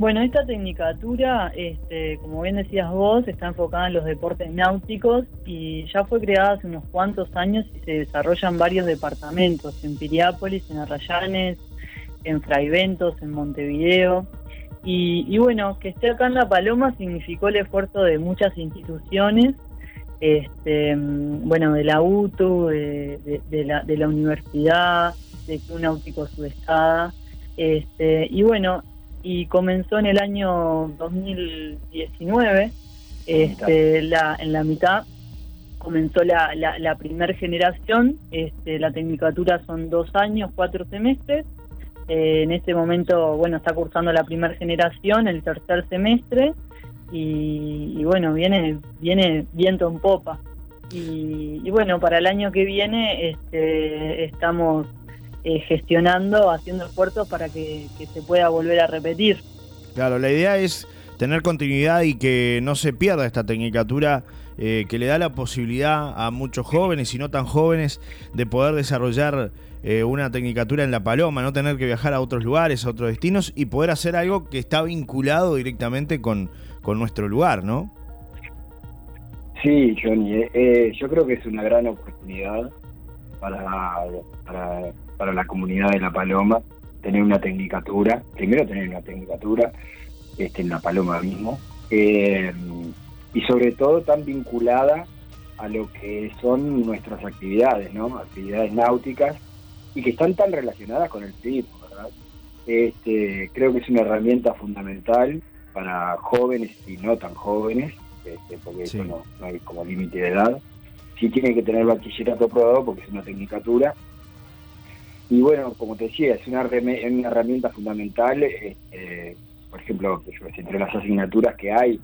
Bueno, esta tecnicatura, este, como bien decías vos, está enfocada en los deportes náuticos y ya fue creada hace unos cuantos años y se desarrollan varios departamentos, en Piriápolis, en Arrayanes, en Fraiventos, en Montevideo. Y, bueno, que esté acá en La Paloma significó el esfuerzo de muchas instituciones, este, bueno, de la UTU, de, la, de la universidad, de Club Náutico Sudestada. Este, y bueno, y comenzó en el año 2019, este, la, en la mitad comenzó la, la, primera generación, este, la tecnicatura son dos años, cuatro semestres, eh, en este momento, bueno, está cursando la primera generación, el tercer semestre, y, bueno, viene, viene viento en popa. Y, y, bueno, para el año que viene este, estamos eh, gestionando, haciendo esfuerzos para que, se pueda volver a repetir. Claro, la idea es tener continuidad y que no se pierda esta tecnicatura eh, que le da la posibilidad a muchos jóvenes y no tan jóvenes de poder desarrollar eh, una tecnicatura en La Paloma, no tener que viajar a otros lugares, a otros destinos y poder hacer algo que está vinculado directamente con, con nuestro lugar, ¿no? Sí, Johnny, yo creo que es una gran oportunidad para, para para la comunidad de La Paloma tener una tecnicatura, primero tener una tecnicatura este, en La Paloma mismo, eh, y sobre todo tan vinculada a lo que son nuestras actividades, ¿no? Actividades náuticas y que están tan relacionadas con el tipo, ¿verdad? Este, creo que es una herramienta fundamental para jóvenes y no tan jóvenes, este, porque eso no, no, hay como límite de edad. Sí tiene que tener bachillerato aprobado porque es una tecnicatura, y bueno, como te decía, es una, una herramienta fundamental, este, por ejemplo, entre las asignaturas que hay,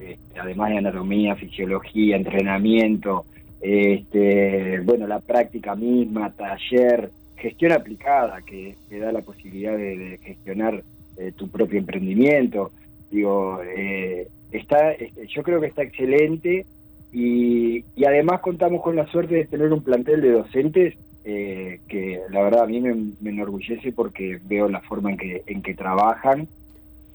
este, además de anatomía, fisiología, entrenamiento, este, bueno, la práctica misma, taller, gestión aplicada, que te da la posibilidad de, gestionar eh, tu propio emprendimiento. Digo, eh, está, este, yo creo que está excelente y además contamos con la suerte de tener un plantel de docentes eh, que la verdad a mí me, enorgullece porque veo la forma en que, en que trabajan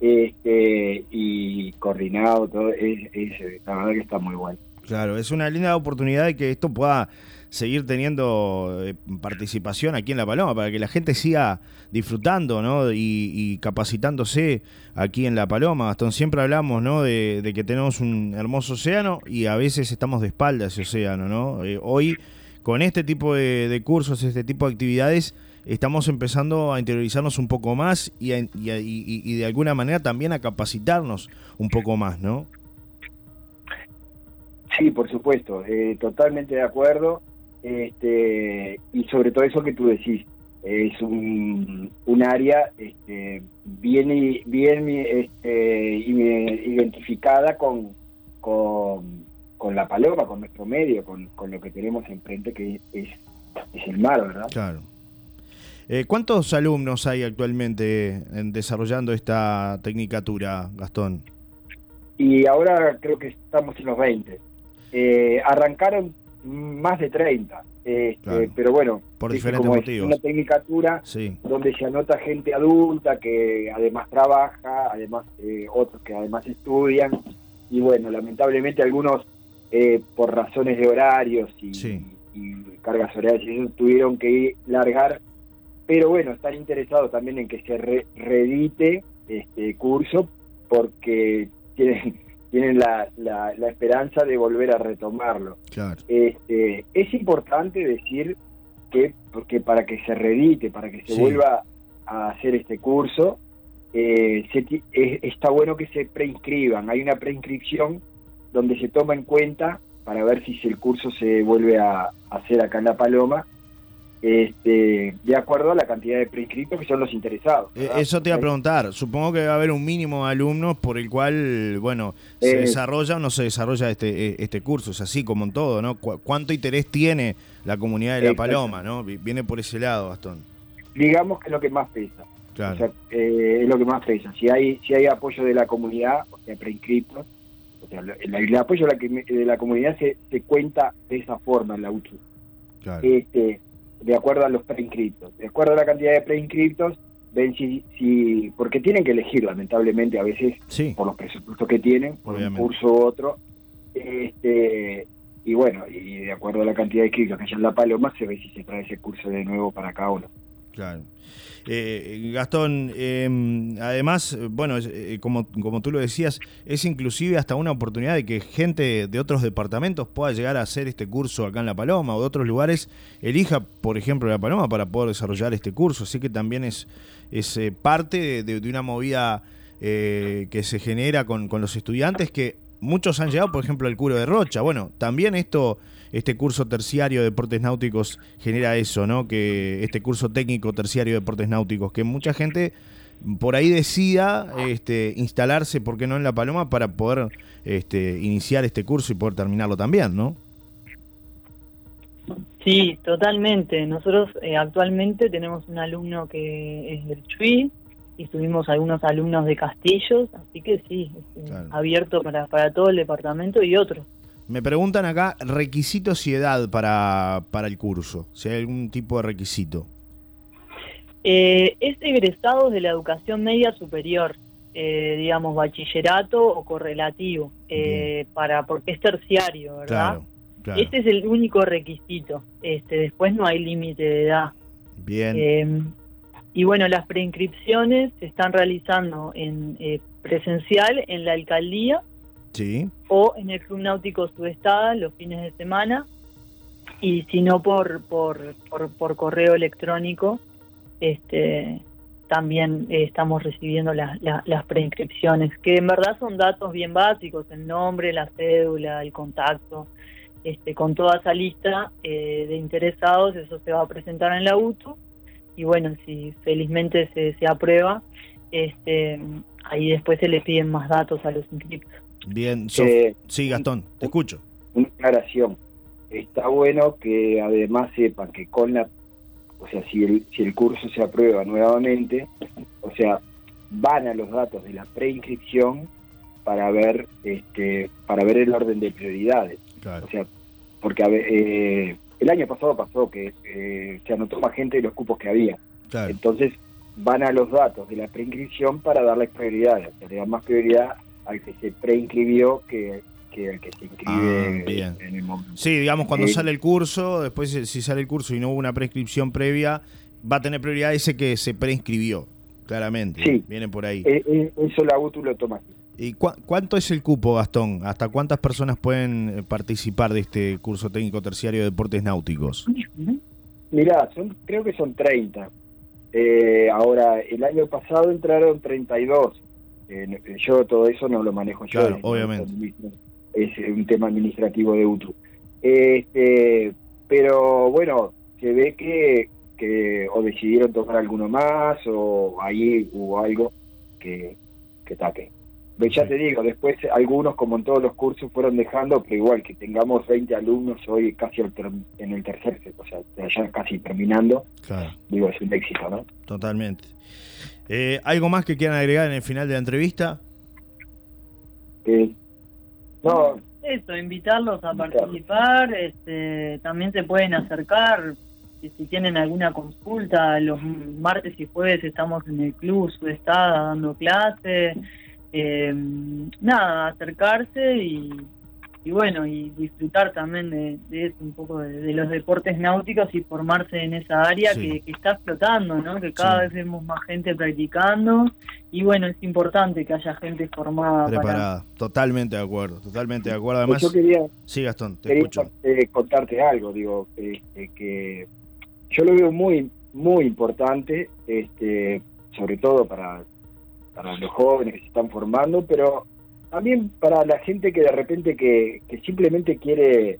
este, y coordinado, todo, es, la verdad que está muy bueno. Claro, es una linda oportunidad de que esto pueda seguir teniendo eh, participación aquí en La Paloma, para que la gente siga disfrutando ¿no? y, capacitándose aquí en La Paloma. Gastón, siempre hablamos ¿no? de, que tenemos un hermoso océano y a veces estamos de espalda a ese océano. ¿no? Eh, hoy con este tipo de, cursos, este tipo de actividades, estamos empezando a interiorizarnos un poco más y, de alguna manera también a capacitarnos un poco más, ¿no? Sí, por supuesto, eh, totalmente de acuerdo. Este, y sobre todo eso que tú decís, es un, un área este, bien, bien este, identificada con, con con la paloma, con nuestro medio, con, lo que tenemos enfrente, que es, es el mar, ¿verdad? Claro. Eh, ¿Cuántos alumnos hay actualmente en desarrollando esta tecnicatura, Gastón? Y ahora creo que estamos en los 20. Eh, arrancaron más de 30. Este, pero bueno, por diferentes motivos. Es una tecnicatura donde se anota gente adulta que además trabaja, además eh, otros que además estudian. Y bueno, lamentablemente algunos eh, por razones de horarios y, cargas horarias, tuvieron que largar, pero bueno, están interesados también en que se reedite este curso porque tienen, tienen la, la, esperanza de volver a retomarlo. Este, es importante decir que, porque para que se reedite, para que se vuelva a hacer este curso, eh, está bueno que se preinscriban. Hay una preinscripción donde se toma en cuenta para ver si el curso se vuelve a hacer acá en La Paloma, este, de acuerdo a la cantidad de prescritos que son los interesados. Eh, eso te iba a preguntar, supongo que va a haber un mínimo de alumnos por el cual, bueno, se eh, desarrolla o no se desarrolla este, eh, este curso, es así como en todo, ¿no? ¿Cuánto interés tiene la comunidad de La Paloma, ¿no? Viene por ese lado, Gastón. Digamos que es lo que más pesa. Claro. es lo que más pesa. Si hay, si hay apoyo de la comunidad, o sea, preinscritos, el, apoyo de la, comunidad se, se, cuenta de esa forma en la UTU. Este, de acuerdo a los preinscriptos. De acuerdo a la cantidad de preinscriptos, ven si, si porque tienen que elegir lamentablemente a veces Sí, por los presupuestos que tienen, por Obviamente. un curso u otro. Este, y bueno, y de acuerdo a la cantidad de inscritos que haya en La Paloma, se ve si se trae ese curso de nuevo para cada uno. Claro. Eh, Gastón, eh, además, eh, bueno, eh, como, como tú lo decías, es inclusive hasta una oportunidad de que gente de otros departamentos pueda llegar a hacer este curso acá en La Paloma o de otros lugares, elija, por ejemplo, La Paloma para poder desarrollar este curso. Así que también es, es eh, parte de, de una movida eh, que se genera con, con los estudiantes que muchos han llegado, por ejemplo, al Curo de Rocha. Bueno, también esto, este curso terciario de deportes náuticos genera eso, ¿no? Que este curso técnico terciario de deportes náuticos, que mucha gente por ahí decida este, instalarse, ¿por qué no en La Paloma? Para poder este, iniciar este curso y poder terminarlo también, ¿no? Sí, totalmente. Nosotros eh, actualmente tenemos un alumno que es del Chuy y tuvimos algunos alumnos de Castillos, así que sí, es, Claro. abierto para, para todo el departamento y otros. Me preguntan acá requisitos y edad para, para el curso, si hay algún tipo de requisito. Eh, es egresados de la educación media superior, eh, digamos bachillerato o correlativo, eh, para porque es terciario, ¿verdad? Claro, claro. Ese es el único requisito. Este, después no hay límite de edad. Bien, Eh, y bueno, las preinscripciones se están realizando en eh, presencial en la alcaldía o en el Club Náutico Sudestada los fines de semana. Y si no por, por, por, correo electrónico este también eh, estamos recibiendo las- las preinscripciones que en verdad son datos bien básicos el nombre la cédula el contacto. Este con toda esa lista eh, de interesados eso se va a presentar en la UTU y bueno si felizmente se, se aprueba este ahí después se le piden más datos a los inscriptos bien. Sof- Eh, sí, Gastón, te escucho. una aclaración. Está bueno que además sepan que con la, o sea, si el, si el curso se aprueba nuevamente, o sea, van a los datos de la preinscripción para ver, este, para ver el orden de prioridades. Claro. O sea, porque eh, el año pasado pasó que eh, se anotó más gente de los cupos que había. Claro. Entonces van a los datos de la preinscripción para darles prioridad. O sea, le dan más prioridad al que se preinscribió que, que al que se inscribe Ah, bien. en el momento. Sí, digamos, cuando Eh, sale el curso, después si- sale el curso y no hubo una prescripción previa, va a tener prioridad ese que se preinscribió, claramente. Sí. Viene por ahí. Eh, eh, eso la UTU lo toma. ¿Y cua- cuánto es el cupo, Gastón? ¿Hasta cuántas personas pueden participar de este curso técnico terciario de deportes náuticos? Mirá, son, creo que son 30. Eh, ahora, el año pasado entraron 32. Eh, yo todo eso no lo manejo yo. Claro, obviamente. Es un tema administrativo de UTU. Este, pero bueno, se ve que, que o decidieron tomar alguno más o ahí hubo algo que, que tape. Ve, Ya Sí. te digo, después algunos, como en todos los cursos, fueron dejando, pero igual que tengamos 20 alumnos hoy casi en el tercer, o sea, ya casi terminando, Claro, digo, es un éxito, ¿no? totalmente. Eh, ¿Algo más que quieran agregar en el final de la entrevista? Eh, no, Eso, invitarlos a Invitarlos. participar, este, también se pueden acercar, si, si tienen alguna consulta, los martes y jueves estamos en el club Sudestada dando clase, eh, nada, acercarse y, y bueno, y disfrutar también de, de eso, un poco de, de los deportes náuticos y formarse en esa área Sí. que, que está explotando, ¿no? Que cada Sí. vez vemos más gente practicando y bueno, es importante que haya gente formada para Preparada. Totalmente de acuerdo, totalmente de acuerdo. pues Además, yo quería, sí, Gastón, te quería escucho. eh, contarte algo, digo, este, que yo lo veo muy, muy importante, este, sobre todo para, para los jóvenes que se están formando, pero también para la gente que de repente que, que simplemente quiere,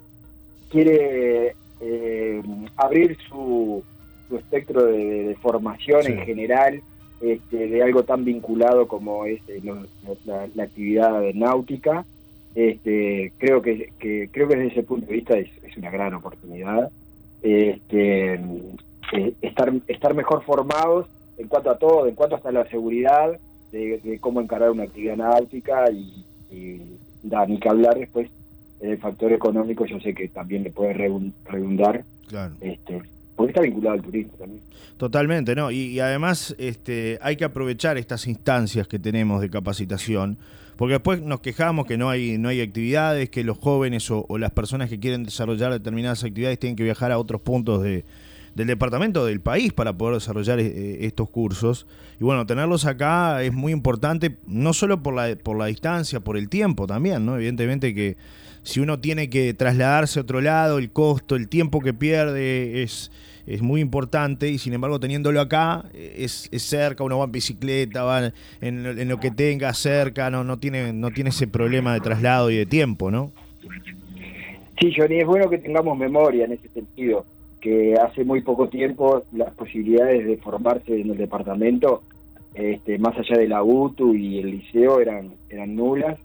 quiere eh, abrir su, su espectro de, formación Sí. en general, este, de algo tan vinculado como es eh, lo- la, la actividad náutica. Este, creo que, que creo que desde ese punto de vista es, es una gran oportunidad. Este, eh, estar estar mejor formados en cuanto a todo, en cuanto hasta la seguridad de, de cómo encarar una actividad náutica y, y da, ni que hablar después del factor económico, yo sé que también le puede redun- redundar Claro. este, porque está vinculado al turismo también. Totalmente, ¿no? Y, además este, hay que aprovechar estas instancias que tenemos de capacitación, porque después nos quejamos que no hay, no hay actividades, que los jóvenes o, las personas que quieren desarrollar determinadas actividades tienen que viajar a otros puntos de, del departamento, del país, para poder desarrollar eh, estos cursos. Y bueno, tenerlos acá es muy importante, no solo por la, por la distancia, por el tiempo también, ¿no? Evidentemente que si uno tiene que trasladarse a otro lado, el costo, el tiempo que pierde es, es muy importante y sin embargo teniéndolo acá es, es cerca, uno va en bicicleta, va en, lo que tenga cerca, no, no, tiene, no tiene ese problema de traslado y de tiempo, ¿no? Sí, Johnny, es bueno que tengamos memoria en ese sentido, que hace muy poco tiempo las posibilidades de formarse en el departamento, este, más allá de la UTU y el liceo, eran, eran nulas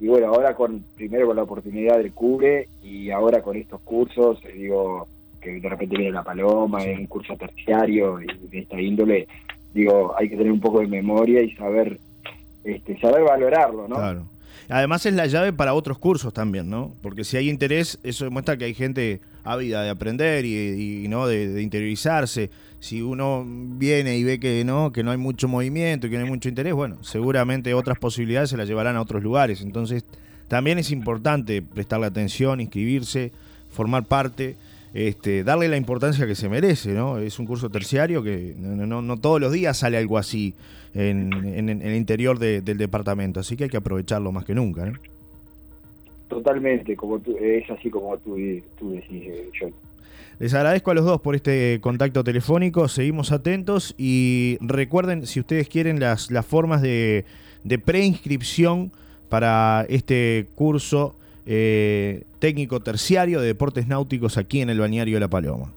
y bueno, ahora con primero con la oportunidad del cubre y ahora con estos cursos, eh, digo, que de repente viene la paloma, es un curso terciario y de esta índole, digo, hay que tener un poco de memoria y saber este, saber valorarlo, ¿no? Claro. Además es la llave para otros cursos también, ¿no? Porque si hay interés, eso demuestra que hay gente ávida de aprender y, no de, interiorizarse. Si uno viene y ve que no, que no hay mucho movimiento y que no hay mucho interés, bueno, seguramente otras posibilidades se las llevarán a otros lugares. Entonces, también es importante prestarle atención, inscribirse, formar parte este, darle la importancia que se merece, ¿no? Es un curso terciario que no, todos los días sale algo así en, el interior del departamento, así que hay que aprovecharlo más que nunca. Totalmente, como tú, es así como tú, tú decís, eh, John. Les agradezco a los dos por este contacto telefónico, seguimos atentos y recuerden, si ustedes quieren, las, las formas de, de preinscripción para este curso eh, técnico terciario de deportes náuticos aquí en el Bañario de La Paloma.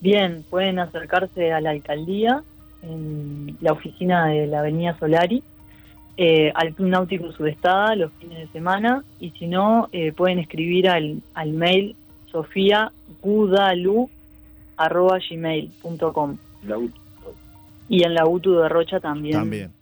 Bien, pueden acercarse a la alcaldía, en la oficina de la Avenida Solari, eh, al Club Náutico Sudestada los fines de semana, y si no, eh, pueden escribir al, al mail sofiagudalu.gmail.com. Y en la UTU de Rocha también. También.